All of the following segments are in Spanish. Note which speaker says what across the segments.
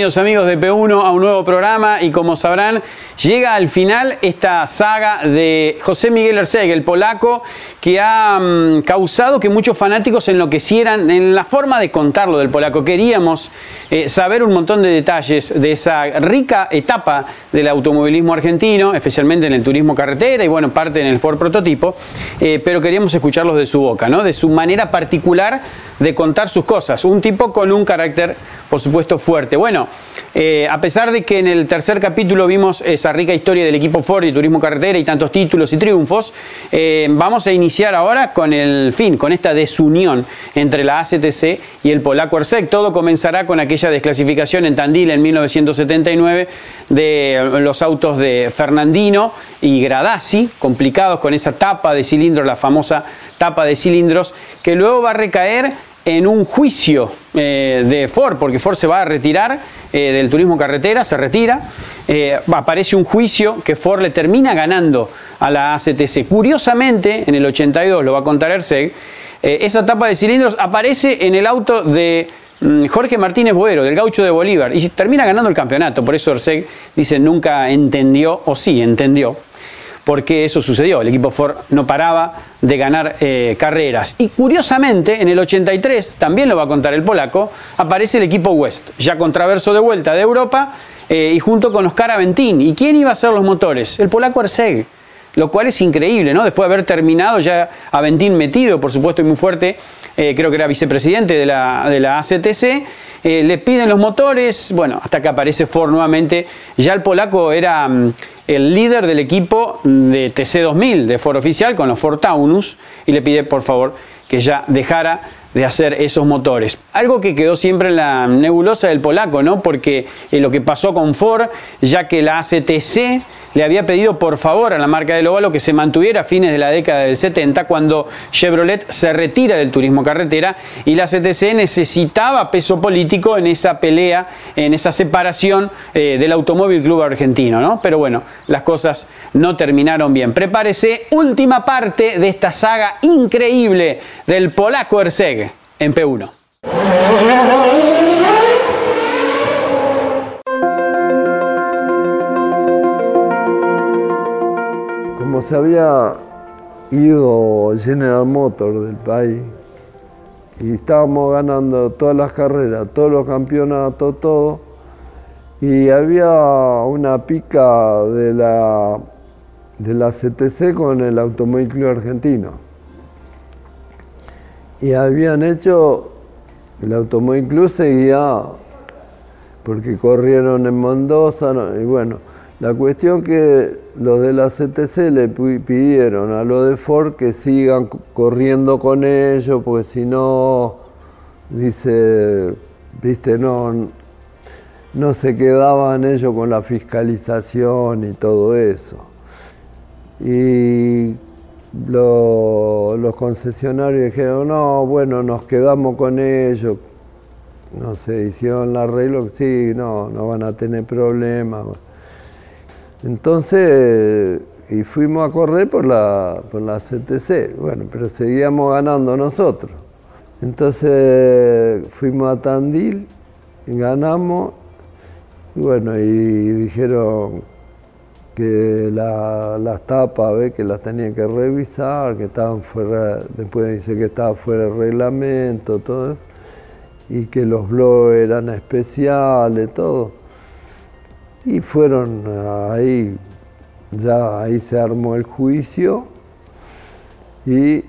Speaker 1: Bienvenidos amigos de P1 a un nuevo programa. Y como sabrán llega al final esta saga de José Miguel Erceg, el polaco, que ha mm, causado que muchos fanáticos enloquecieran en la forma de contarlo del polaco. Queríamos eh, saber un montón de detalles de esa rica etapa del automovilismo argentino, especialmente en el turismo carretera y bueno, parte en el Sport prototipo, eh, pero queríamos escucharlos de su boca, ¿no? de su manera particular de contar sus cosas. Un tipo con un carácter, por supuesto, fuerte. Bueno, eh, a pesar de que en el tercer capítulo vimos esa rica historia del equipo Ford y turismo carretera y tantos títulos y triunfos, eh, vamos a iniciar ahora con el fin, con esta desunión entre la ACTC y el polaco Ersek. Todo comenzará con aquella desclasificación en Tandil en 1979 de los autos de Fernandino y Gradasi, complicados con esa tapa de cilindros, la famosa tapa de cilindros, que luego va a recaer en un juicio eh, de Ford, porque Ford se va a retirar eh, del turismo carretera, se retira, eh, aparece un juicio que Ford le termina ganando a la ACTC. Curiosamente, en el 82, lo va a contar Erseg, esa tapa de cilindros aparece en el auto de mm, Jorge Martínez Boero, del gaucho de Bolívar, y termina ganando el campeonato. Por eso Erseg dice nunca entendió, o sí entendió, por qué eso sucedió. El equipo Ford no paraba de ganar eh, carreras. Y curiosamente, en el 83, también lo va a contar el polaco, aparece el equipo West, ya con traverso de vuelta de Europa eh, y junto con Oscar Aventín. ¿Y quién iba a ser los motores? El polaco Erseg. Lo cual es increíble, ¿no? Después de haber terminado ya Aventín metido, por supuesto, y muy fuerte, eh, creo que era vicepresidente de la, de la ACTC, le piden los motores, bueno, hasta que aparece Ford nuevamente. Ya el polaco era mm, el líder del equipo de TC2000 de Ford Oficial con los Ford Taunus y le pide por favor que ya dejara de hacer esos motores. Algo que quedó siempre en la nebulosa del polaco, ¿no? Porque eh, lo que pasó con Ford, ya que la ACTC le había pedido por favor a la marca del óvalo que se mantuviera a fines de la década del 70 cuando Chevrolet se retira del turismo carretera y la CTC necesitaba peso político en esa pelea, en esa separación eh, del Automóvil Club Argentino, ¿no? Pero bueno, las cosas no terminaron bien. Prepárese, última parte de esta saga increíble del polaco Erseg en P1.
Speaker 2: Se había ido General Motors del país y estábamos ganando todas las carreras, todos los campeonatos, todo, y había una pica de la, de la CTC con el Automóvil Argentino. Y habían hecho, el Automóvil Club seguía, porque corrieron en Mendoza, y bueno, la cuestión que los de la CTC le pidieron a los de Ford que sigan corriendo con ellos, porque si no, dice, viste, no, no se quedaban ellos con la fiscalización y todo eso. Y los concesionarios dijeron, no, bueno, nos quedamos con ellos. No sé, hicieron el arreglo, sí, no, no van a tener problemas. Entonces, y fuimos a correr por la, por la CTC, bueno, pero seguíamos ganando nosotros. Entonces fuimos a Tandil, ganamos, y bueno, y dijeron que las tapas, que las tenían que revisar, que estaban fuera, después dice que estaba fuera de reglamento, todo eso, y que los blogs eran especiales, todo. Y fueron ahí, ya ahí se armó el juicio y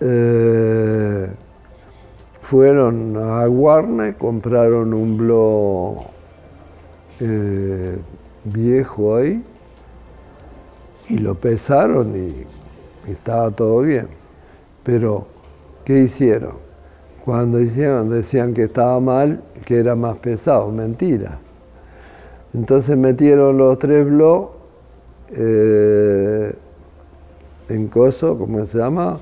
Speaker 2: eh, fueron a Warner, compraron un blog eh, viejo ahí y lo pesaron y, estaba todo bien. Pero, ¿qué hicieron? Cuando hicieron, decían que estaba mal, que era más pesado, mentira. Entonces metieron los tres blogs eh, en coso, ¿cómo se llama?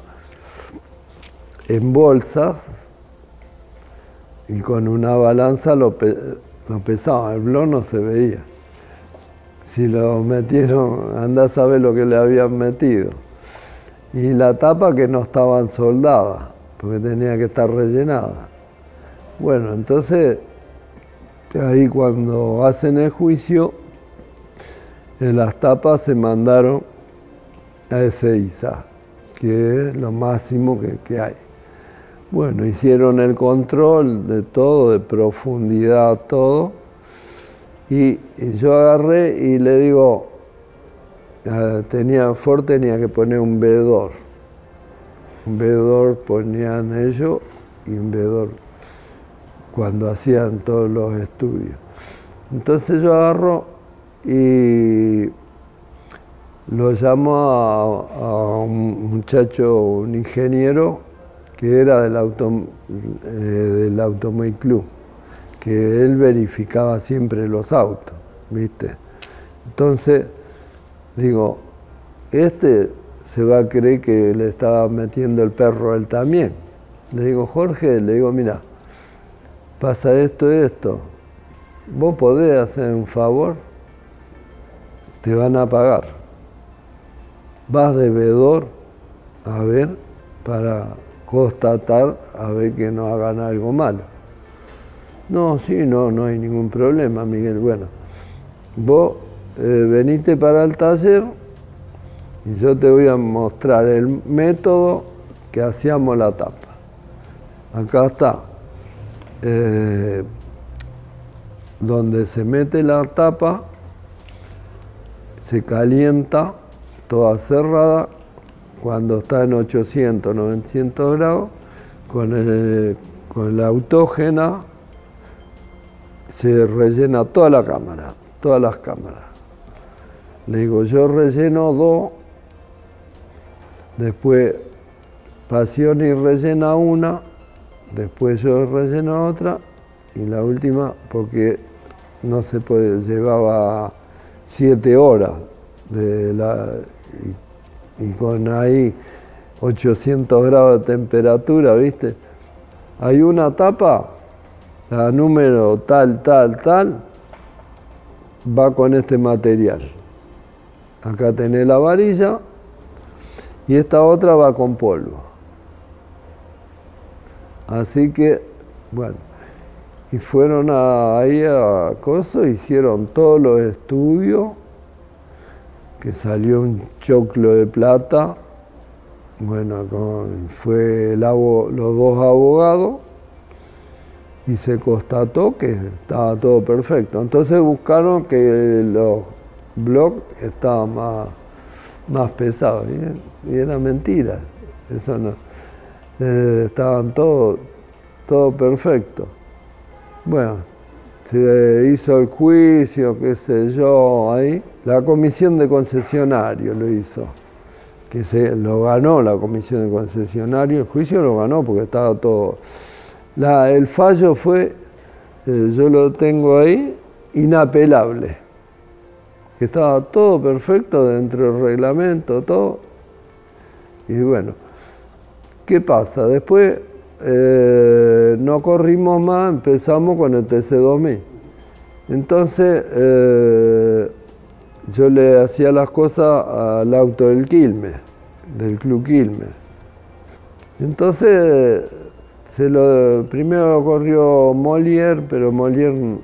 Speaker 2: En bolsas y con una balanza lo, pesaban, el blog no se veía. Si lo metieron, anda a saber lo que le habían metido. Y la tapa que no estaban soldadas, porque tenía que estar rellenada. Bueno, entonces ahí cuando hacen el juicio, en las tapas se mandaron a ese ISA, que es lo máximo que, que hay. Bueno, hicieron el control de todo, de profundidad, todo. Y, yo agarré y le digo, ah, tenía, Ford tenía que poner un vedor. Un vedor ponían ellos y un vedor cuando hacían todos los estudios. Entonces yo agarro y lo llamo a un muchacho, un ingeniero, que era del, auto, eh, del Automóvil Club, que él verificaba siempre los autos, ¿viste? Entonces, digo, este se va a creer que le estaba metiendo el perro a él también. Le digo, Jorge, le digo, mira, pasa esto y esto. ¿Vos podés hacer un favor? Te van a pagar. Vas de vedor a ver para constatar a ver que no hagan algo malo. No, sí, no, no hay ningún problema, Miguel. Bueno, vos eh, venite para el taller y yo te voy a mostrar el método que hacíamos la tapa. Acá está. Eh, donde se mete la tapa, se calienta, toda cerrada, cuando está en 800, 900 grados, con, con la autógena se rellena toda la cámara, todas las cámaras. Le digo, yo relleno dos, después y rellena una, después yo relleno otra y la última porque no se puede, llevaba siete horas de la, y con ahí 800 grados de temperatura, ¿viste? Hay una tapa, la número tal, tal, tal, va con este material. Acá tenés la varilla y esta otra va con polvo. Así que, bueno, y fueron ahí a Coso, hicieron todos los estudios que salió un choclo de plata, bueno, fue el los dos abogados y se constató que estaba todo perfecto. Entonces buscaron que los blogs estaban más pesados y, era mentira, eso no. Eh, estaban todos todo perfecto. Bueno, se hizo el juicio, qué sé yo, ahí. La comisión de concesionario lo hizo, que se lo ganó la comisión de concesionario, el juicio lo ganó porque estaba todo. La, el fallo fue, eh, yo lo tengo ahí, inapelable, estaba todo perfecto dentro del reglamento, todo. Y bueno, ¿qué pasa? Después eh, no corrimos más, empezamos con el TC2000. Entonces eh, yo le hacía las cosas al auto del Quilme, del Club Quilme. Entonces se lo, primero lo corrió Molière, pero Molière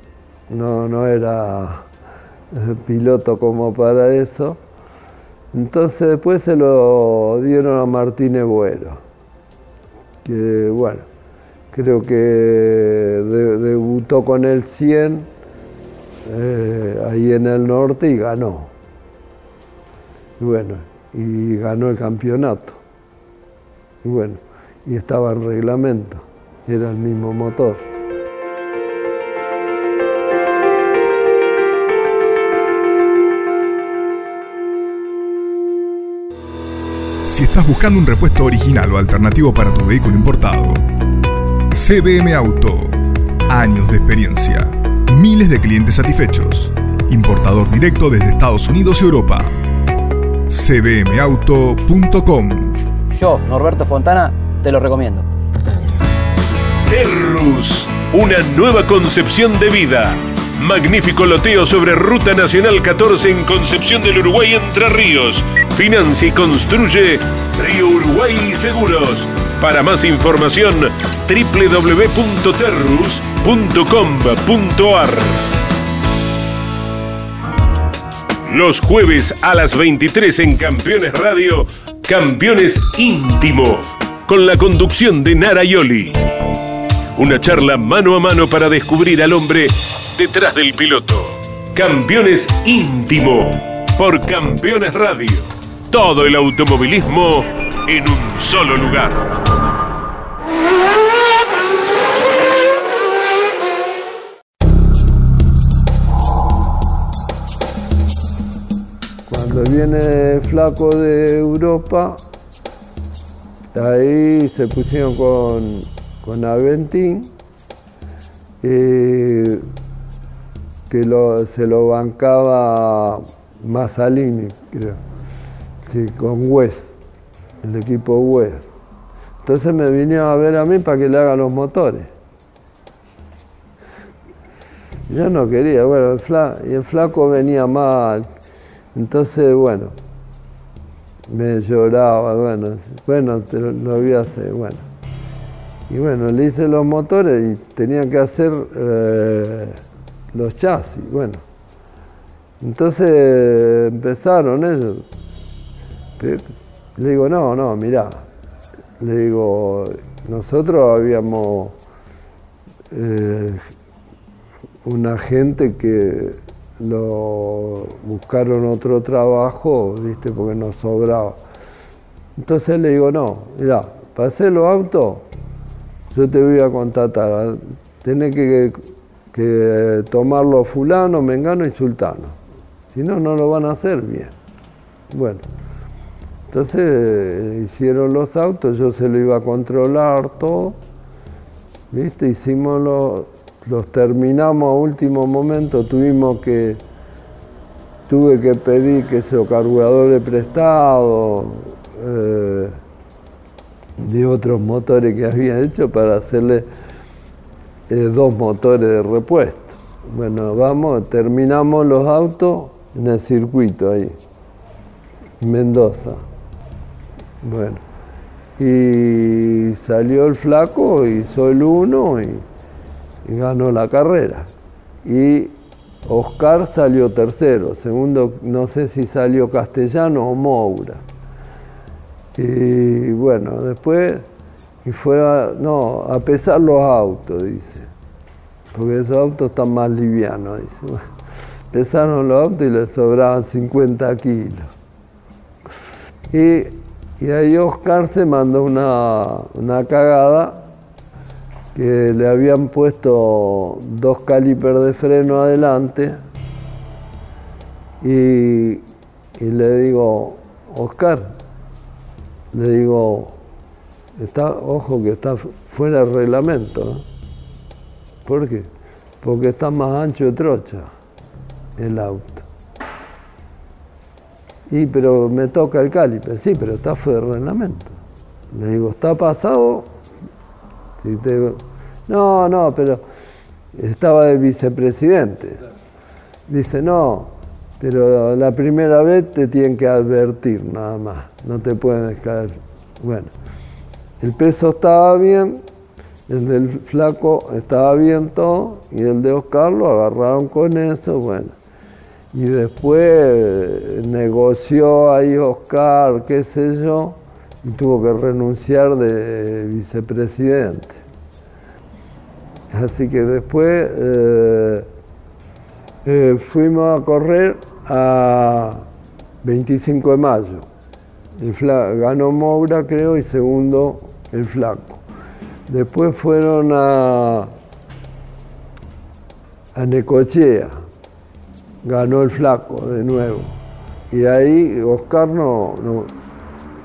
Speaker 2: no, no era eh, piloto como para eso. Entonces después se lo dieron a Martínez Buero que bueno, creo que debutó con el 100 eh, ahí en el norte y ganó. Y bueno, y ganó el campeonato. Y bueno, y estaba en reglamento. era el mismo motor.
Speaker 3: Si estás buscando un repuesto original o alternativo para tu vehículo importado, CBM Auto. Años de experiencia. Miles de clientes satisfechos. Importador directo desde Estados Unidos y Europa. cbmauto.com
Speaker 4: Yo, Norberto Fontana, te lo recomiendo.
Speaker 5: Terrus, una nueva concepción de vida. Magnífico loteo sobre Ruta Nacional 14 en Concepción del Uruguay Entre Ríos. Financia y construye Río Uruguay Seguros. Para más información, www.terrus.com.ar. Los jueves a las 23 en Campeones Radio, Campeones Íntimo, con la conducción de Nara Yoli. Una charla mano a mano para descubrir al hombre detrás del piloto. Campeones Íntimo, por Campeones Radio. Todo el automovilismo en un solo lugar.
Speaker 2: Cuando viene Flaco de Europa, ahí se pusieron con, con Aventín, que se lo bancaba Masalini, creo, con West, el equipo West. Entonces me vinieron a ver a mí para que le haga los motores. Yo no quería, bueno, el fla- y el flaco venía mal. Entonces, bueno, me lloraba, bueno, bueno, lo, lo a hacer, bueno. Y bueno, le hice los motores y tenía que hacer eh, los chasis, bueno. Entonces empezaron ellos. Le digo, no, no, mirá. Le digo, nosotros habíamos eh, una gente que lo buscaron otro trabajo, viste, porque nos sobraba. Entonces le digo, no, mira, para hacer los autos, yo te voy a contratar, tenés que, que tomarlo fulano, mengano y sultano. Si no, no lo van a hacer bien. Bueno, entonces hicieron los autos, yo se lo iba a controlar todo, ¿viste? Hicimos los, los terminamos a último momento, tuvimos que, tuve que pedir que se carburadores prestados, eh, de otros motores que había hecho para hacerle eh, dos motores de repuesto. Bueno, vamos, terminamos los autos en el circuito ahí, en Mendoza. Bueno, y salió el flaco, hizo el uno y, ganó la carrera. Y Oscar salió tercero, segundo no sé si salió Castellano o Moura. Y bueno, después, y fuera, no, a pesar los autos, dice, porque esos autos están más livianos, dice. Pesaron los autos y le sobraban 50 kilos. Y, y ahí Oscar se mandó una, una cagada que le habían puesto dos calipers de freno adelante y, le digo, Oscar, le digo, está, ojo que está fuera del reglamento. ¿no? ¿Por qué? Porque está más ancho de trocha el auto. Y pero me toca el caliper, sí, pero está fuera del reglamento. Le digo, ¿está pasado? No, no, pero estaba de vicepresidente. Dice, no, pero la primera vez te tienen que advertir nada más, no te pueden caer. Bueno, el peso estaba bien, el del flaco estaba bien todo, y el de Oscar lo agarraron con eso, bueno. Y después eh, negoció ahí Oscar, qué sé yo, y tuvo que renunciar de vicepresidente. Así que después eh, eh, fuimos a correr a 25 de mayo. Ganó Moura, creo, y segundo el Flaco. Después fueron a, a Necochea, ganó el flaco de nuevo. Y ahí Oscar no,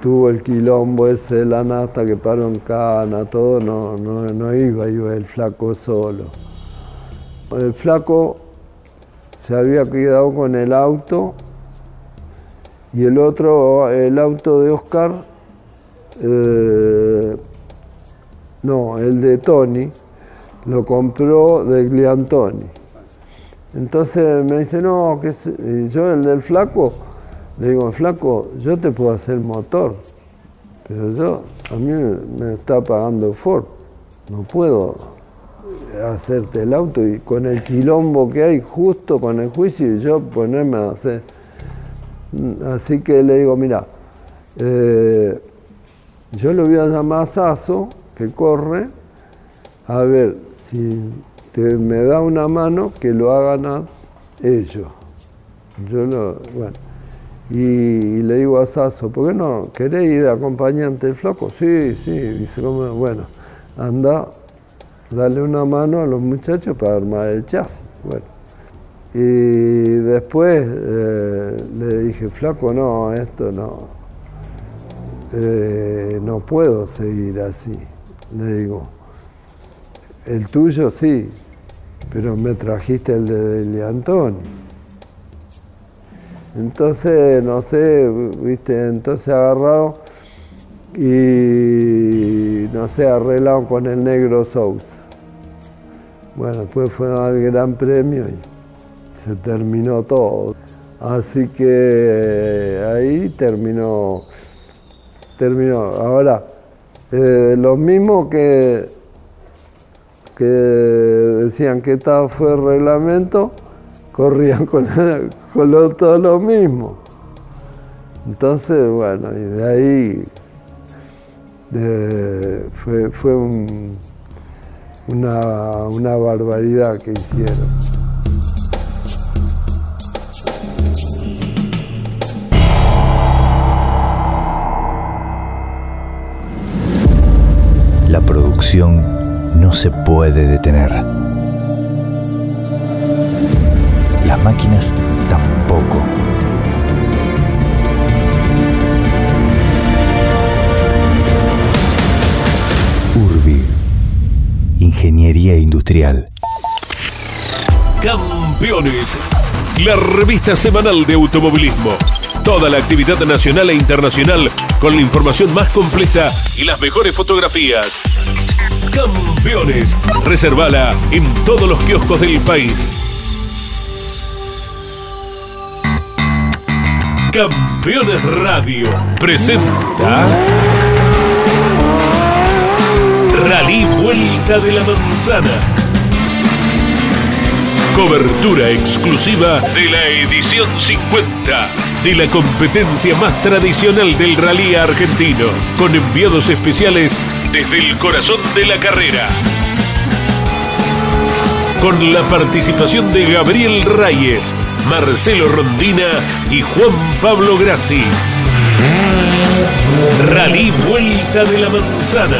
Speaker 2: tuvo el quilombo ese la nasta que paró en cana, todo, no, no, no iba, iba el flaco solo. El flaco se había quedado con el auto y el otro, el auto de Oscar, eh, no, el de Tony, lo compró de Gliantoni. Entonces me dice, no, que yo el del flaco, le digo, flaco, yo te puedo hacer motor, pero yo, a mí me está pagando Ford, no puedo hacerte el auto y con el quilombo que hay justo con el juicio y yo ponerme a hacer. Así que le digo, mira, eh, yo le voy a llamar a que corre, a ver si me da una mano que lo hagan a ellos. Yo lo, bueno. Y, le digo a Sasso, ¿por qué no? ¿Querés ir de acompañante del flaco? Sí, sí. Dice, bueno, anda, dale una mano a los muchachos para armar el chasis. Bueno. Y después eh, le dije, flaco, no, esto no, eh, no puedo seguir así. Le digo, el tuyo sí, pero me trajiste el de Deli Entonces, no sé, viste, entonces agarrado y no sé, arreglado con el negro Sousa. Bueno, después fue al Gran Premio y se terminó todo. Así que eh, ahí terminó, terminó. Ahora, eh, lo mismo que, que decían que estaba fue reglamento, corrían con, con todo lo mismo. Entonces, bueno, y de ahí fue, fue una, una barbaridad que hicieron.
Speaker 6: La producción no se puede detener. Las máquinas tampoco. Urbi. Ingeniería Industrial.
Speaker 5: Campeones. La revista semanal de automovilismo. Toda la actividad nacional e internacional con la información más completa y las mejores fotografías. Campeones. Reservala en todos los kioscos del país. Campeones Radio presenta Rally Vuelta de la Manzana. Cobertura exclusiva de la edición 50 de la competencia más tradicional del rally argentino, con enviados especiales desde el corazón de la carrera. Con la participación de Gabriel Reyes, Marcelo Rondina y Juan Pablo Grassi. Rally Vuelta de la Manzana.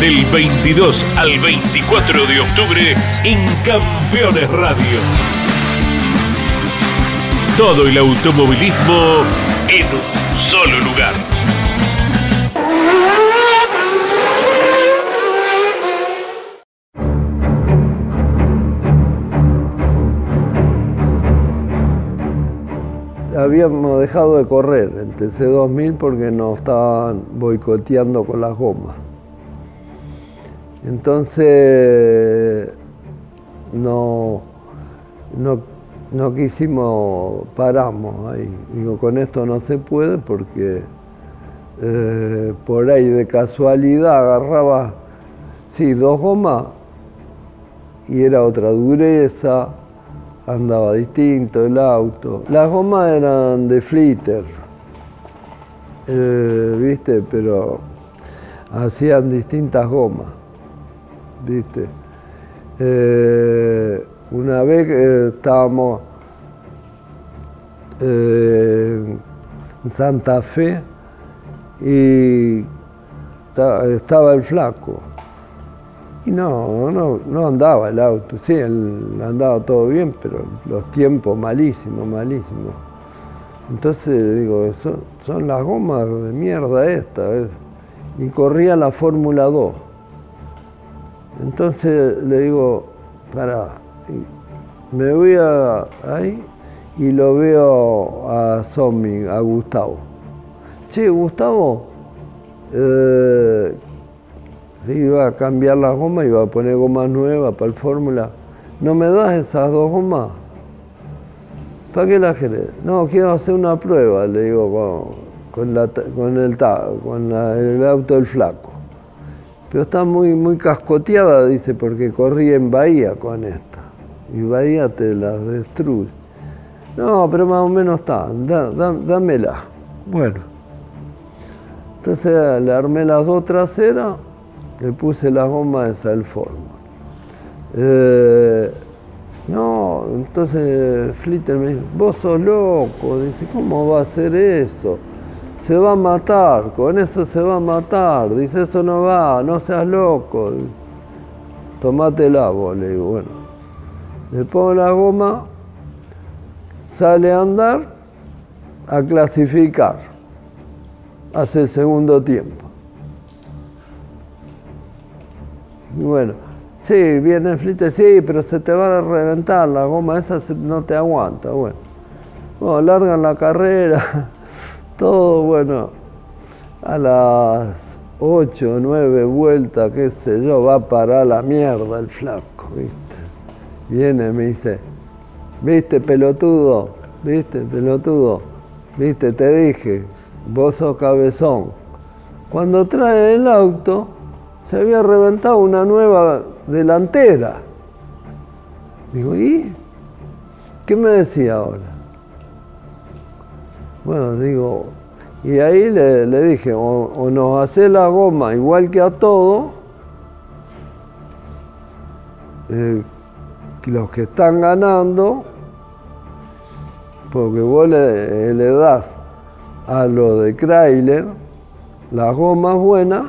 Speaker 5: Del 22 al 24 de octubre en Campeones Radio todo el automovilismo en un solo lugar.
Speaker 2: Habíamos dejado de correr el TC2000 porque nos estaban boicoteando con las gomas. Entonces no, no no quisimos, paramos ahí. Digo, con esto no se puede porque eh, por ahí de casualidad agarraba, sí, dos gomas y era otra dureza, andaba distinto el auto. Las gomas eran de flitter, eh, viste, pero hacían distintas gomas, viste. Eh, una vez que estábamos eh, en Santa Fe y ta- estaba el flaco. Y no, no, no andaba el auto, sí, él andaba todo bien, pero los tiempos malísimos, malísimos. Entonces digo, son, son las gomas de mierda esta. eh. Y corría la Fórmula 2. Entonces le digo, para, me voy ahí y lo veo a Zombie, a Gustavo. Che, Gustavo, eh, iba a cambiar las gomas, iba a poner gomas nuevas para el Fórmula. ¿No me das esas dos gomas? ¿Para qué las querés? No, quiero hacer una prueba, le digo, con, con la con el, con el auto del flaco. Pero está muy, muy cascoteada, dice, porque corrí en Bahía con esta. Y Bahía te la destruye. No, pero más o menos está, dámela. Bueno. Entonces le armé las dos traseras, le puse las gomas esa del Fórmula. Eh, no, entonces Flitter me dice, vos sos loco, dice, ¿cómo va a hacer eso? Se va a matar, con eso se va a matar, dice, eso no va, no seas loco. Tomátela vos, le digo, bueno. Le pongo la goma, sale a andar, a clasificar, hace el segundo tiempo. Bueno, sí, viene el flite, sí, pero se te va a reventar la goma, esa no te aguanta. Bueno, bueno largan la carrera, todo bueno, a las 8 o 9 vueltas, qué sé yo, va a parar la mierda el flaco, ¿viste? Viene, me dice, ¿viste, pelotudo? ¿Viste, pelotudo? ¿Viste, te dije, vos sos cabezón? Cuando trae el auto, se había reventado una nueva delantera. Digo, ¿y? ¿Qué me decía ahora? Bueno, digo, y ahí le, le dije, o, o nos hace la goma igual que a todo, eh, los que están ganando, porque vos le, le das a lo de Chrysler las gomas buenas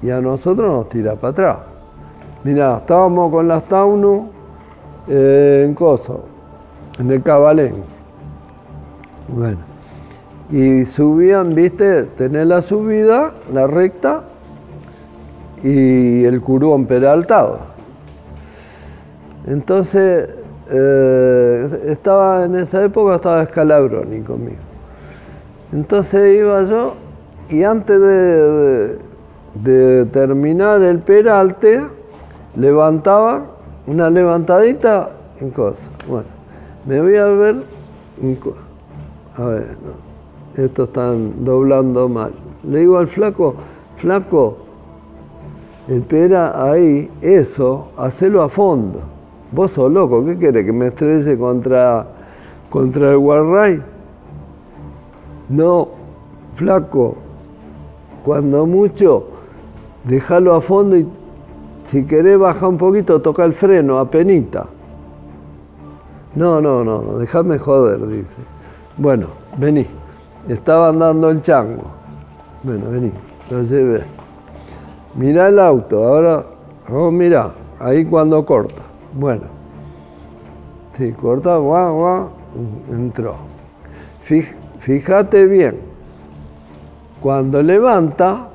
Speaker 2: y a nosotros nos tira para atrás. Mirá, estábamos con las Taunu eh, en Coso, en el Cabalén. Bueno, y subían, viste, tenés la subida, la recta y el curón peraltado. Entonces, eh, estaba en esa época estaba Scalabroni conmigo. Entonces iba yo y antes de, terminar el peralte, levantaba una levantadita en cosa. Bueno, me voy a ver. A ver, esto están doblando mal. Le digo al flaco, flaco, el pera ahí, eso, hacelo a fondo. Vos sos loco, ¿qué querés? ¿Que me estrelle contra, contra el Warray? No, flaco, cuando mucho, déjalo a fondo y si querés bajar un poquito, toca el freno, a penita. No, no, no, déjame joder, dice. Bueno, vení. Estaba andando el chango. Bueno, vení, lo llevé. Mirá el auto, ahora, oh, mirá, ahí cuando corta. Bueno, sí, corta, guau, guau, entró. Fíjate bien, cuando levanta,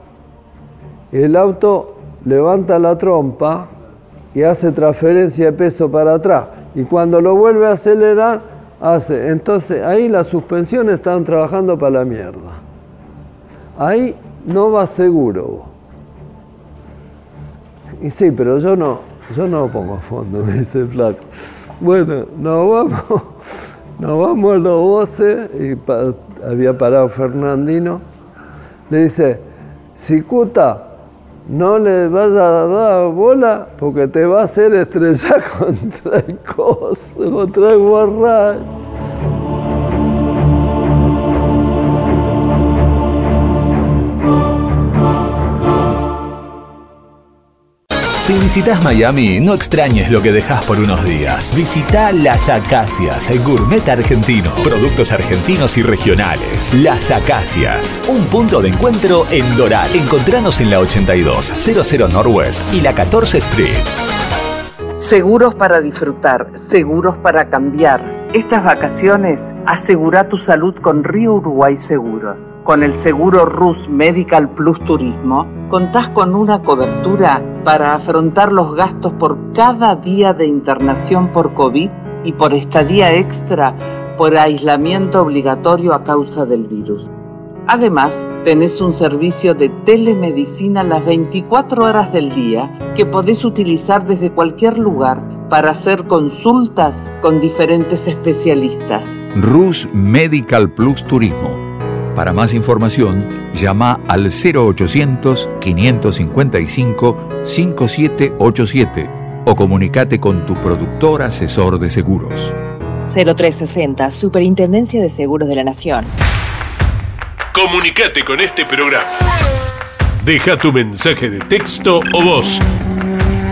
Speaker 2: el auto levanta la trompa y hace transferencia de peso para atrás. Y cuando lo vuelve a acelerar, hace. Entonces ahí las suspensiones están trabajando para la mierda. Ahí no va seguro. Y sí, pero yo no, yo no pongo a fondo, me dice el flaco. Bueno, nos vamos, nos vamos a los voces, y había parado Fernandino. Le dice, Cicuta, no le vayas a dar bola porque te va a hacer estrellar contra el coso, contra el guarral.
Speaker 7: Si visitas Miami, no extrañes lo que dejas por unos días. Visita Las Acacias, el gourmet argentino. Productos argentinos y regionales. Las Acacias, un punto de encuentro en Doral. Encontranos en la 82, 00 Northwest y la 14 Street.
Speaker 8: Seguros para disfrutar, seguros para cambiar. Estas vacaciones asegura tu salud con Río Uruguay Seguros. Con el seguro RUS Medical Plus Turismo, contás con una cobertura para afrontar los gastos por cada día de internación por COVID y por estadía extra por aislamiento obligatorio a causa del virus. Además, tenés un servicio de telemedicina las 24 horas del día que podés utilizar desde cualquier lugar para hacer consultas con diferentes especialistas.
Speaker 9: RUS Medical Plus Turismo. Para más información, llama al 0800-555-5787 o comunícate con tu productor asesor de seguros.
Speaker 10: 0360, Superintendencia de Seguros de la Nación.
Speaker 5: Comunicate con este programa. Deja tu mensaje de texto o voz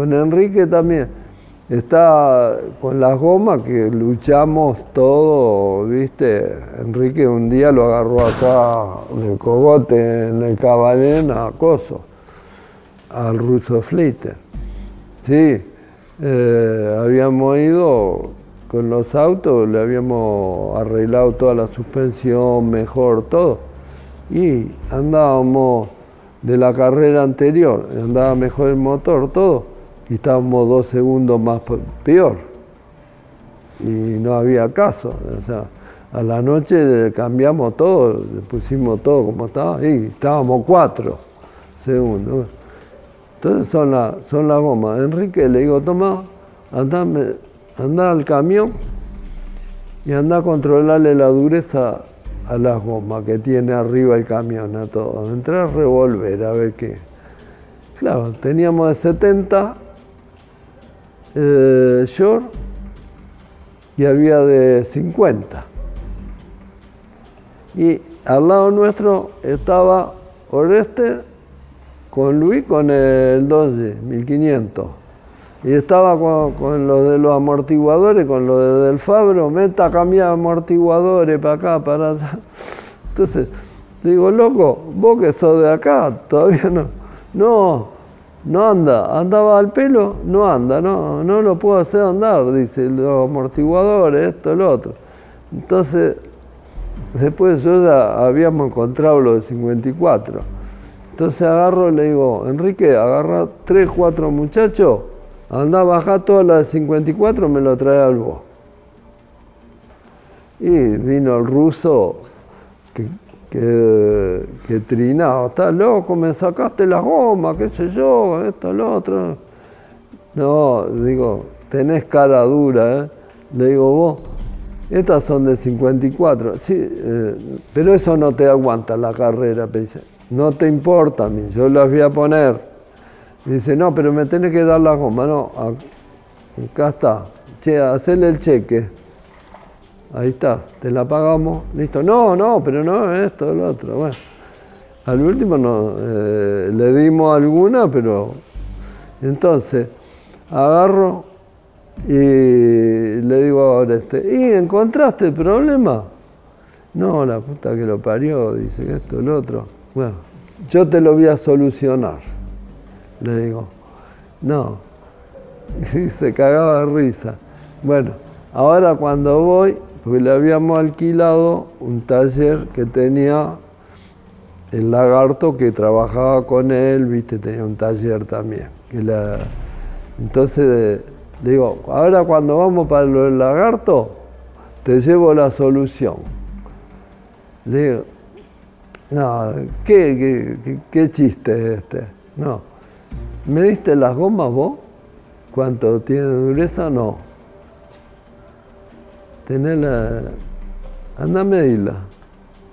Speaker 2: Con Enrique también. Está con las gomas que luchamos todo, ¿viste? Enrique un día lo agarró acá el cogote, en el cabalén, a Coso, al ruso Flitter. Sí, eh, habíamos ido con los autos, le habíamos arreglado toda la suspensión, mejor todo. Y andábamos de la carrera anterior, andaba mejor el motor, todo y estábamos dos segundos más peor. Y no había caso. O sea, a la noche cambiamos todo, pusimos todo como estaba y estábamos cuatro segundos. Entonces son, la, son las gomas. Enrique le digo, toma, anda, anda al camión y anda a controlarle la dureza a las gomas que tiene arriba el camión, a todo. Entré a revolver a ver qué. Claro, teníamos de 70 eh, short y había de 50. Y al lado nuestro estaba Oreste con Luis con el 12, 1500. Y estaba con, con los de los amortiguadores, con los de Del Fabro, meta cambiar amortiguadores para acá, para allá. Entonces, digo, loco, vos que sos de acá, todavía no. No, no anda, andaba al pelo, no anda, no, no lo puedo hacer andar, dice, los amortiguadores, esto, lo otro. Entonces, después yo ya habíamos encontrado lo de 54. Entonces agarro y le digo, Enrique, agarra tres, cuatro muchachos, anda a bajar toda la de 54, me lo trae al vos. Y vino el ruso, que que, que trinado, estás loco, me sacaste las gomas, qué sé yo, esto, lo otro. No, digo, tenés cara dura, ¿eh? Le digo, vos, estas son de 54, sí, eh, pero eso no te aguanta la carrera, no te importa a mí, yo las voy a poner. dice, no, pero me tenés que dar las gomas, no, acá está, che, hacele el cheque. Ahí está, te la pagamos, listo. No, no, pero no esto, lo otro. Bueno, al último no, eh, le dimos alguna, pero entonces agarro y le digo ahora este, ¿y encontraste el problema? No, la puta que lo parió, dice esto, lo otro. Bueno, yo te lo voy a solucionar. Le digo, no. Y se cagaba de risa. Bueno, ahora cuando voy, porque le habíamos alquilado un taller que tenía el lagarto que trabajaba con él, viste, tenía un taller también. entonces digo, ahora cuando vamos para el lagarto, te llevo la solución. Le digo, no, ¿qué, qué, chiste es este? No. ¿Me diste las gomas vos? ¿Cuánto tiene dureza? No. Tenés la... Anda a medirla.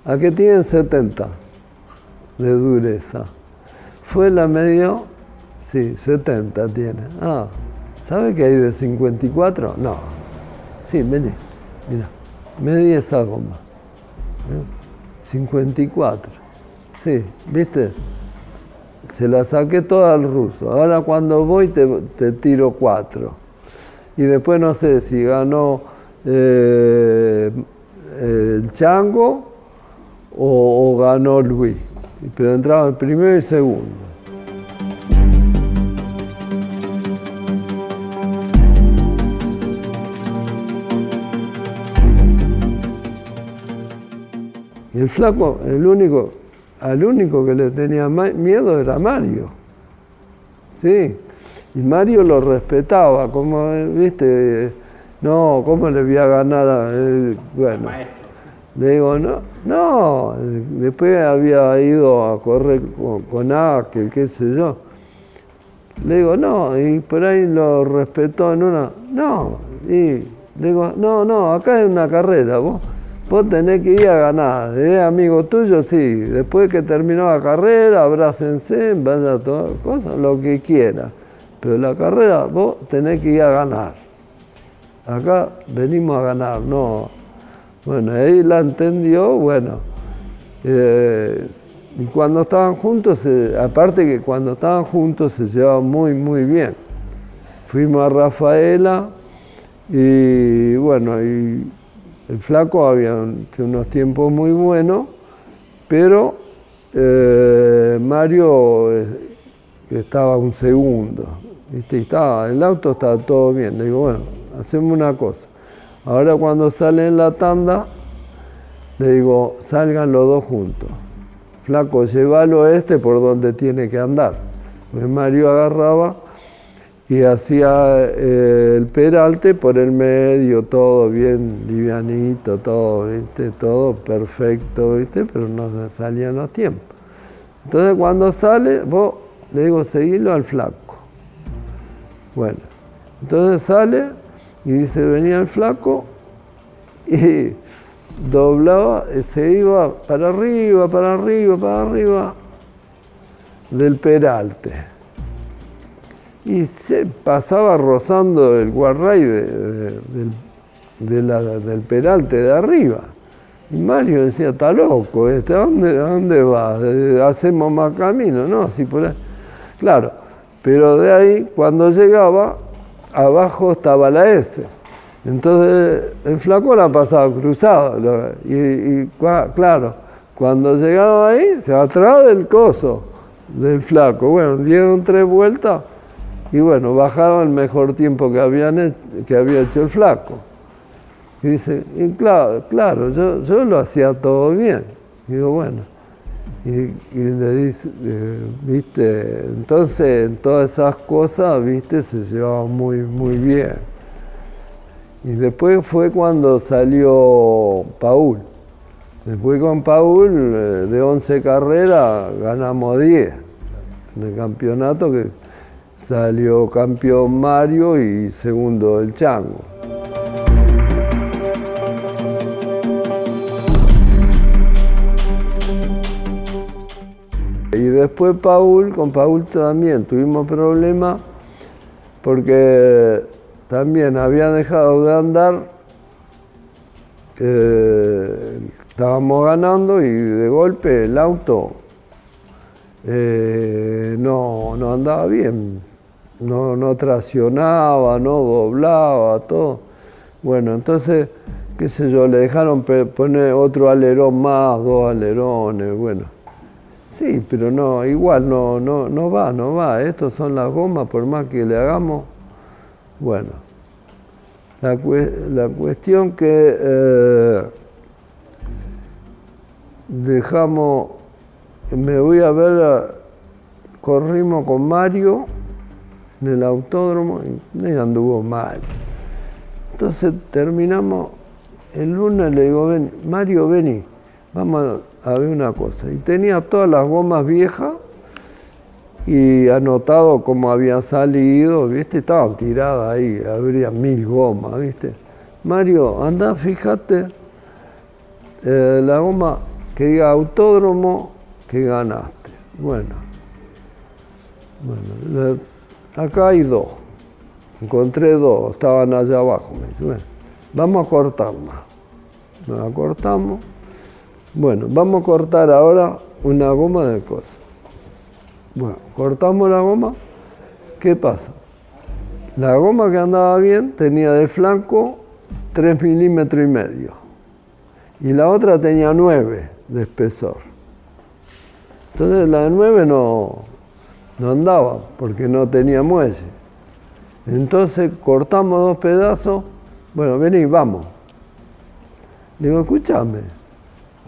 Speaker 2: ¿A qué tienen 70 de dureza? Fue la medio, sí, 70 tiene. Ah, ¿sabe que hay de 54? No. Sí, vení, mira, medí esa goma. 54. Sí, ¿viste? Se la saqué toda al ruso. Ahora cuando voy te, te tiro 4. Y después no sé si ganó eh, el chango o, o ganó Luis. Pero entraba el primero y segundo. Y el flaco, el único, al único que le tenía miedo era Mario. Sí. Y Mario lo respetaba, como, viste, no, ¿cómo le voy a ganar a, eh, bueno. Le digo, no, no, después había ido a correr con, con Ángel, qué sé yo. Le digo, no, y por ahí lo respetó en una, no, y le digo, no, no, acá es una carrera, vos, vos tenés que ir a ganar, es amigo tuyo, sí, después que terminó la carrera, abrácense, vaya a todas cosas, lo que quiera, pero la carrera vos tenés que ir a ganar. Acá venimos a ganar, no. Bueno, ahí la entendió, bueno. eh, y cuando estaban juntos, se- aparte que cuando estaban juntos se llevaban muy, muy bien. Fuimos a Rafaela y bueno, y el flaco había unos tiempos muy buenos, pero eh, Mario eh, estaba un segundo, ¿viste? Y estaba, el auto estaba todo bien. Digo, bueno, hacemos una cosa. Ahora cuando sale en la tanda, le digo, salgan los dos juntos. Flaco, llévalo este por donde tiene que andar. Pues Mario agarraba y hacía eh, el peralte por el medio, todo bien livianito, todo, ¿viste? todo perfecto, ¿viste? pero no salían los tiempos. Entonces cuando sale, vos le digo, seguilo al flaco. Bueno, entonces sale y dice, venía el flaco y doblaba, eh, se iba para arriba, para arriba, para arriba del peralte. Y se pasaba rozando el guarray de- de- del, peralte de arriba. Y Mario decía, está loco, este, ¿a dónde, a dónde va? Eh, Hacemos más camino, ¿no? Así por ahí. Claro, pero de ahí, cuando llegaba, abajo estaba la S. Entonces el flaco la pasaba cruzado. Y, claro, cuando llegaba ahí, se atrás del coso del flaco. Bueno, dieron tres vueltas y bueno, bajaron el mejor tiempo que, habían hecho- que había hecho el flaco. Y dice, y claro, claro yo, yo lo hacía todo bien. Digo, bueno. Y, le dice, eh, viste, entonces en todas esas cosas, viste, se llevaba muy, muy bien. Y después fue cuando salió Paul. Después con Paul, eh, de 11 carreras, ganamos 10 en el campeonato que salió campeón Mario y segundo el Chango. Y después Paul, con Paul también tuvimos problemas porque también había dejado de andar, eh, estábamos ganando y de golpe el auto eh, no, no andaba bien, no, no traccionaba, no doblaba, todo. Bueno, entonces, qué sé yo, le dejaron poner otro alerón más, dos alerones, bueno. Sí, pero no, igual no, no, no va, no va. Estos son las gomas, por más que le hagamos. Bueno, la, cue- la cuestión que eh, dejamos, me voy a ver, corrimos con Mario en el autódromo y anduvo mal. Entonces terminamos, el lunes le digo, ven, Mario, vení, vamos a, a ver una cosa. Y tenía todas las gomas viejas y anotado cómo había salido, ¿viste? Estaban tiradas ahí, habría mil gomas, ¿viste? Mario, anda, fíjate, eh, la goma que diga autódromo que ganaste. Bueno, bueno acá hay dos, encontré dos, estaban allá abajo. Me dice, bueno, vamos a cortarla. Nos cortamos. Bueno, vamos a cortar ahora una goma de cosas. Bueno, cortamos la goma. ¿Qué pasa? La goma que andaba bien tenía de flanco 3 milímetros y medio. Y la otra tenía 9 de espesor. Entonces la de 9 no, no andaba porque no tenía muelle. Entonces cortamos dos pedazos. Bueno, vení, vamos. Digo, escúchame,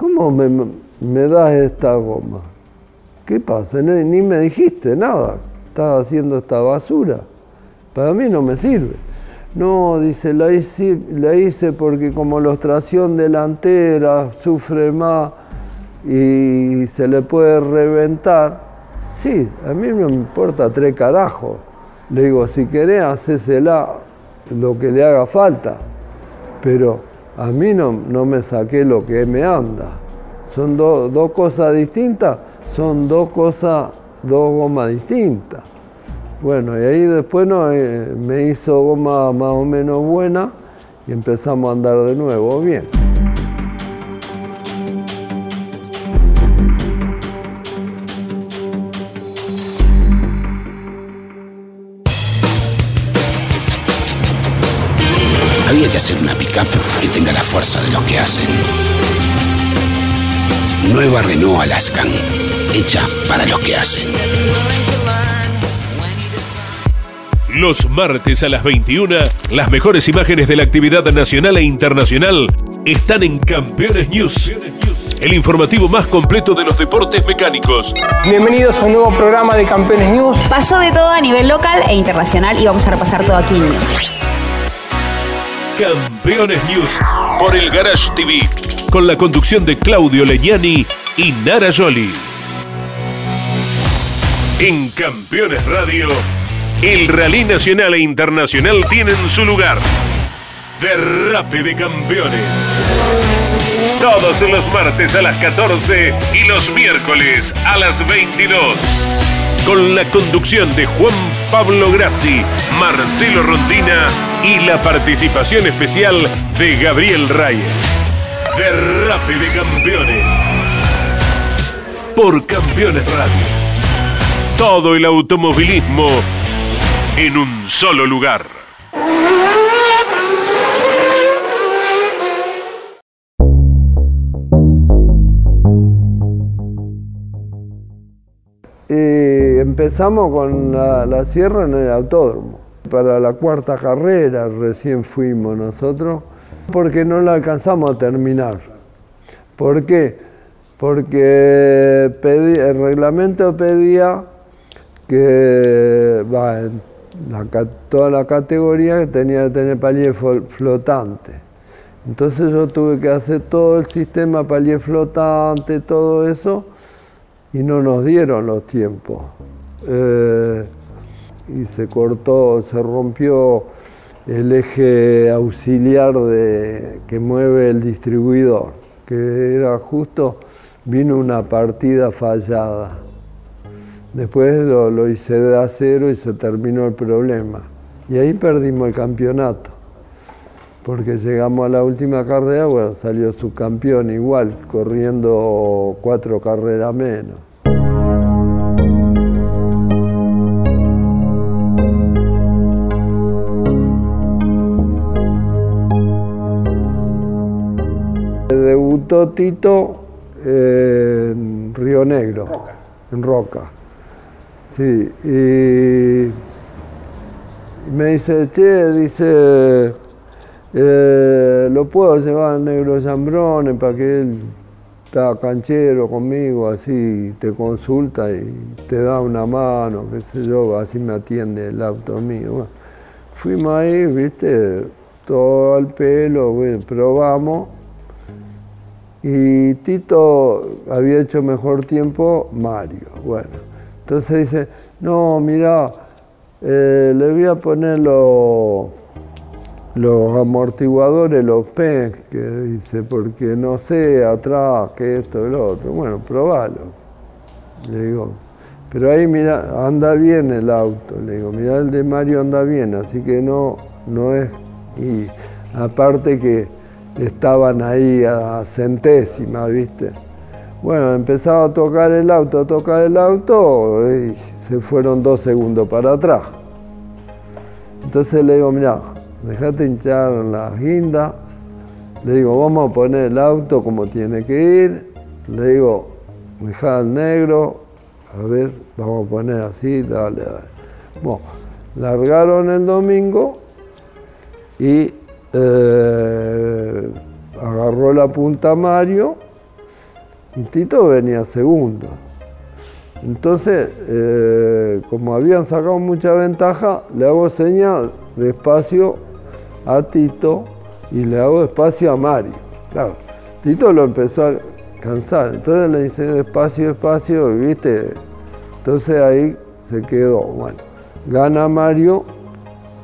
Speaker 2: ¿cómo me, das esta goma? ¿Qué pasa? ni me dijiste nada. Estaba haciendo esta basura. Para mí no me sirve. No, dice, la hice, la hice porque como la tracción delantera sufre más y se le puede reventar. Sí, a mí no me importa tres carajos. Le digo, si querés, hacésela lo que le haga falta. Pero a mí no, no me saqué lo que me anda. Son dos cosas distintas, son dos cosas, dos gomas distintas. Bueno, y ahí después no, eh, me hizo goma más o menos buena y empezamos a andar de nuevo bien.
Speaker 11: Fuerza de los que hacen. Nueva Renault Alaskan, hecha para los que hacen.
Speaker 5: Los martes a las 21, las mejores imágenes de la actividad nacional e internacional están en Campeones News. El informativo más completo de los deportes mecánicos.
Speaker 12: Bienvenidos a un nuevo programa de Campeones News.
Speaker 13: Pasó de todo a nivel local e internacional y vamos a repasar todo aquí en News.
Speaker 5: Campeones News por el Garage TV, con la conducción de Claudio Leñani y Nara Joli. En Campeones Radio el rally nacional e internacional tienen su lugar. Derrape de campeones. Todos los martes a las 14 y los miércoles a las 22. Con la conducción de Juan Pablo Grassi, Marcelo Rondina y la participación especial de Gabriel Reyes. Derrape de campeones. Por Campeones Radio. Todo el automovilismo en un solo lugar.
Speaker 2: Y empezamos con la, sierra en el autódromo. Para la cuarta carrera recién fuimos nosotros, porque no la alcanzamos a terminar. ¿Por qué? Porque el reglamento pedía que toda la categoría tenía que tener palier flotante. Entonces yo tuve que hacer todo el sistema palier flotante, todo eso, y no nos dieron los tiempos. Eh, y se cortó, se rompió el eje auxiliar de, que mueve el distribuidor, que era justo, vino una partida fallada. Después lo, hice de acero y se terminó el problema. Y ahí perdimos el campeonato. Porque llegamos a la última carrera, bueno, salió su campeón igual, corriendo cuatro carreras menos. Debutó Tito en Río Negro, en Roca. Sí, y me dice, che, dice, eh, lo puedo llevar al negro Zambrones para que él está canchero conmigo, así te consulta y te da una mano, qué sé yo, así me atiende el auto mío. fuimos ahí, viste, todo al pelo, probamos. Y Tito había hecho mejor tiempo Mario. Bueno, entonces dice, no, mira, eh, le voy a poner los, amortiguadores, los PEC, que dice, porque no sé atrás que esto y lo otro. Bueno, probalo. Le digo, pero ahí mira, anda bien el auto. Le digo, mira, el de Mario anda bien, así que no, no es. Y aparte que estaban ahí a centésima, ¿viste? Bueno, empezaba a tocar el auto, a tocar el auto y se fueron dos segundos para atrás. Entonces le digo, mira, dejate hinchar la guinda. Le digo, vamos a poner el auto como tiene que ir. Le digo, deja el negro. A ver, vamos a poner así, dale, dale. Bueno, largaron el domingo y eh, agarró la punta Mario y Tito venía segundo. Entonces, eh, como habían sacado mucha ventaja, le hago señal de espacio a Tito y le hago espacio a Mario. Claro, Tito lo empezó a cansar, entonces le hice despacio, despacio, y viste, entonces ahí se quedó. Bueno, gana Mario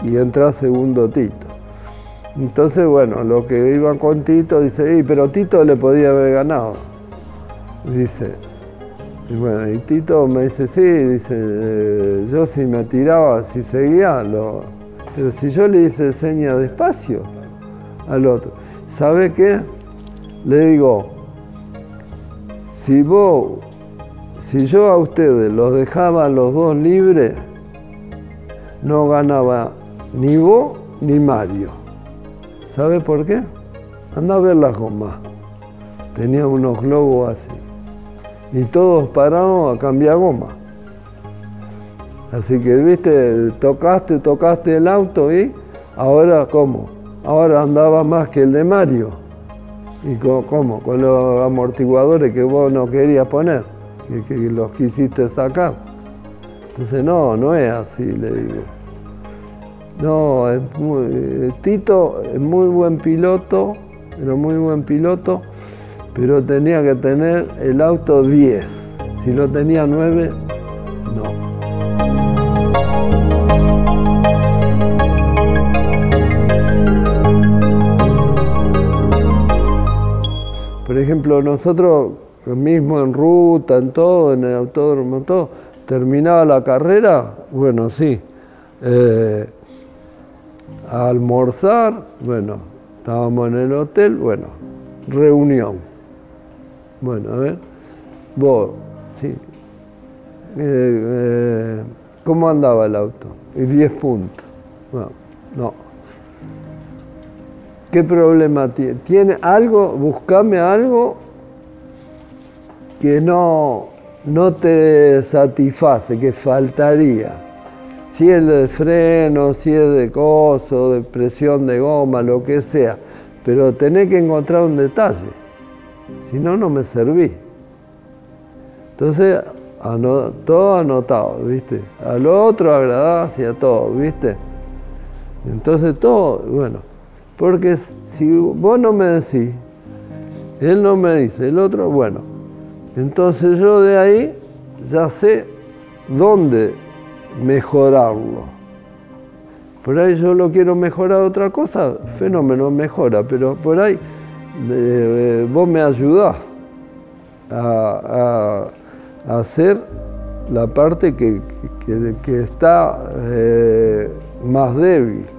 Speaker 2: y entra segundo Tito. Entonces, bueno, lo que iban con Tito dice, pero Tito le podía haber ganado. Dice, y bueno, y Tito me dice, sí, dice, eh, yo si me tiraba, si seguía, pero si yo le hice seña despacio al otro, ¿sabe qué? Le digo, si vos, si yo a ustedes los dejaba los dos libres, no ganaba ni vos ni Mario. ¿Sabe por qué? Anda a ver las gomas. Tenía unos globos así y todos paramos a cambiar goma. Así que, viste, tocaste, tocaste el auto y ahora, ¿cómo? Ahora andaba más que el de Mario. ¿Y cómo? Con los amortiguadores que vos no querías poner, que, que los quisiste sacar. Entonces, no, no es así, le digo. No, Tito es muy buen piloto, pero muy buen piloto pero tenía que tener el auto 10. Si no tenía 9, no. Por ejemplo, nosotros mismo en ruta, en todo, en el autódromo, todo, terminaba la carrera, bueno, sí, eh, a almorzar, bueno, estábamos en el hotel, bueno, reunión. Bueno, a ver, vos, sí. Eh, eh, ¿Cómo andaba el auto? Y 10 puntos. No, no. ¿Qué problema tiene? ¿Tiene algo? Buscame algo que no, no te satisface, que faltaría. Si es de freno, si es de coso, de presión de goma, lo que sea. Pero tenés que encontrar un detalle si no, no me serví. Entonces, todo anotado, ¿viste? Al otro agradás y a todo, ¿viste? Entonces todo, bueno, porque si vos no me decís, él no me dice, el otro, bueno, entonces yo de ahí ya sé dónde mejorarlo. Por ahí yo quiero mejorar otra cosa, fenómeno mejora, pero por ahí eh, vos me ayudás a, hacer la parte que, está eh, más débil.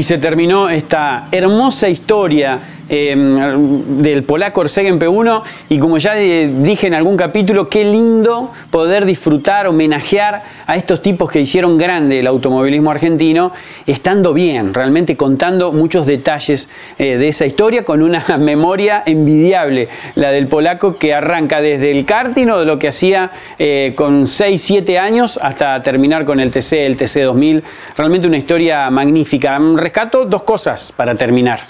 Speaker 1: Y se terminó esta hermosa historia Em, del polaco Orsegen P1 y como ya dije en algún capítulo, qué lindo poder disfrutar, homenajear a estos tipos que hicieron grande el automovilismo argentino, estando bien, realmente contando muchos detalles eh, de esa historia con una memoria envidiable, la del polaco que arranca desde el karting o de lo que hacía eh, con 6, 7 años hasta terminar con el TC, el TC 2000, realmente una historia magnífica. Rescato dos cosas para terminar.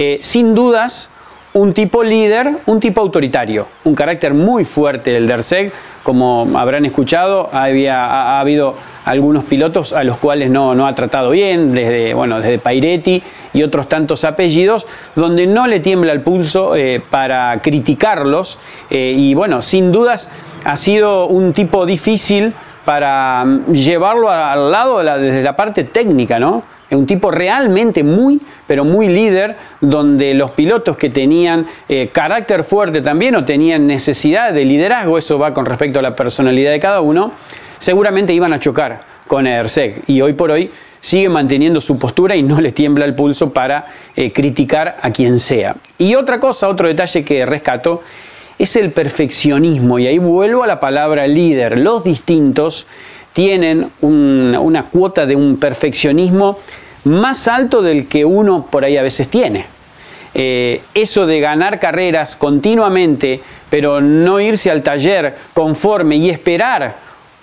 Speaker 1: Eh, sin dudas, un tipo líder, un tipo autoritario, un carácter muy fuerte del Derseg, como habrán escuchado, había, ha, habido algunos pilotos a los cuales no, ha tratado bien, desde, bueno, desde Pairetti y otros tantos apellidos, donde no le tiembla el pulso eh, para criticarlos. Eh, y bueno, sin dudas ha sido un tipo difícil para mm, llevarlo al lado desde la parte técnica, ¿no? Un tipo realmente muy, pero muy líder, donde los pilotos que tenían eh, carácter fuerte también o tenían necesidad de liderazgo, eso va con respecto a la personalidad de cada uno, seguramente iban a chocar con ERSEG. Y hoy por hoy sigue manteniendo su postura y no le tiembla el pulso para eh, criticar a quien sea. Y otra cosa, otro detalle que rescato, es el perfeccionismo. Y ahí vuelvo a la palabra líder. Los distintos tienen una cuota de un perfeccionismo más alto del que uno por ahí a veces tiene. Eh, eso de ganar carreras continuamente, pero no irse al taller conforme y esperar,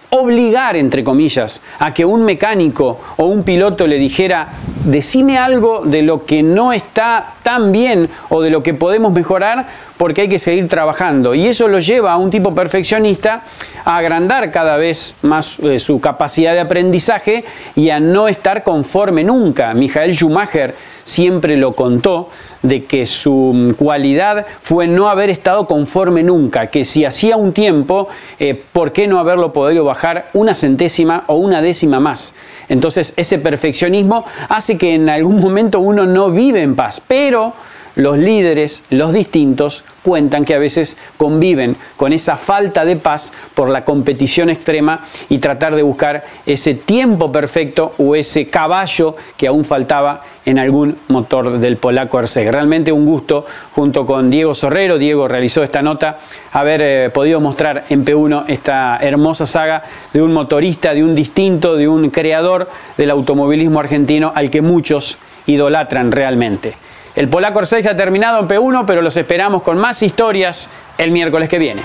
Speaker 1: obligar, entre comillas, a que un mecánico o un piloto le dijera, decime algo de lo que no está tan bien o de lo que podemos mejorar, porque hay que seguir trabajando. Y eso lo lleva a un tipo perfeccionista a agrandar cada vez más eh, su capacidad de aprendizaje y a no estar conforme nunca. Michael Schumacher siempre lo contó de que su cualidad fue no haber estado conforme nunca, que si hacía un tiempo, eh, ¿por qué no haberlo podido bajar una centésima o una décima más? Entonces ese perfeccionismo hace que en algún momento uno no vive en paz, pero los líderes, los distintos, cuentan que a veces conviven con esa falta de paz por la competición extrema y tratar de buscar ese tiempo perfecto o ese caballo que aún faltaba en algún motor del polaco Arceg. Realmente un gusto junto con Diego Sorrero, Diego realizó esta nota, haber eh, podido mostrar en P1 esta hermosa saga de un motorista, de un distinto, de un creador del automovilismo argentino al que muchos idolatran realmente. El polaco Arceg ha terminado en P1, pero los esperamos con más historias el miércoles que viene.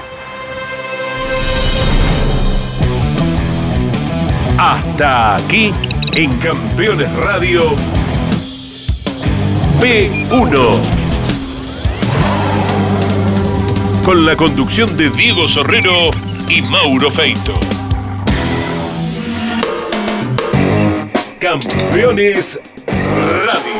Speaker 5: Hasta aquí en Campeones Radio P1. Con la conducción de Diego Sorrero y Mauro Feito. Campeones Radio.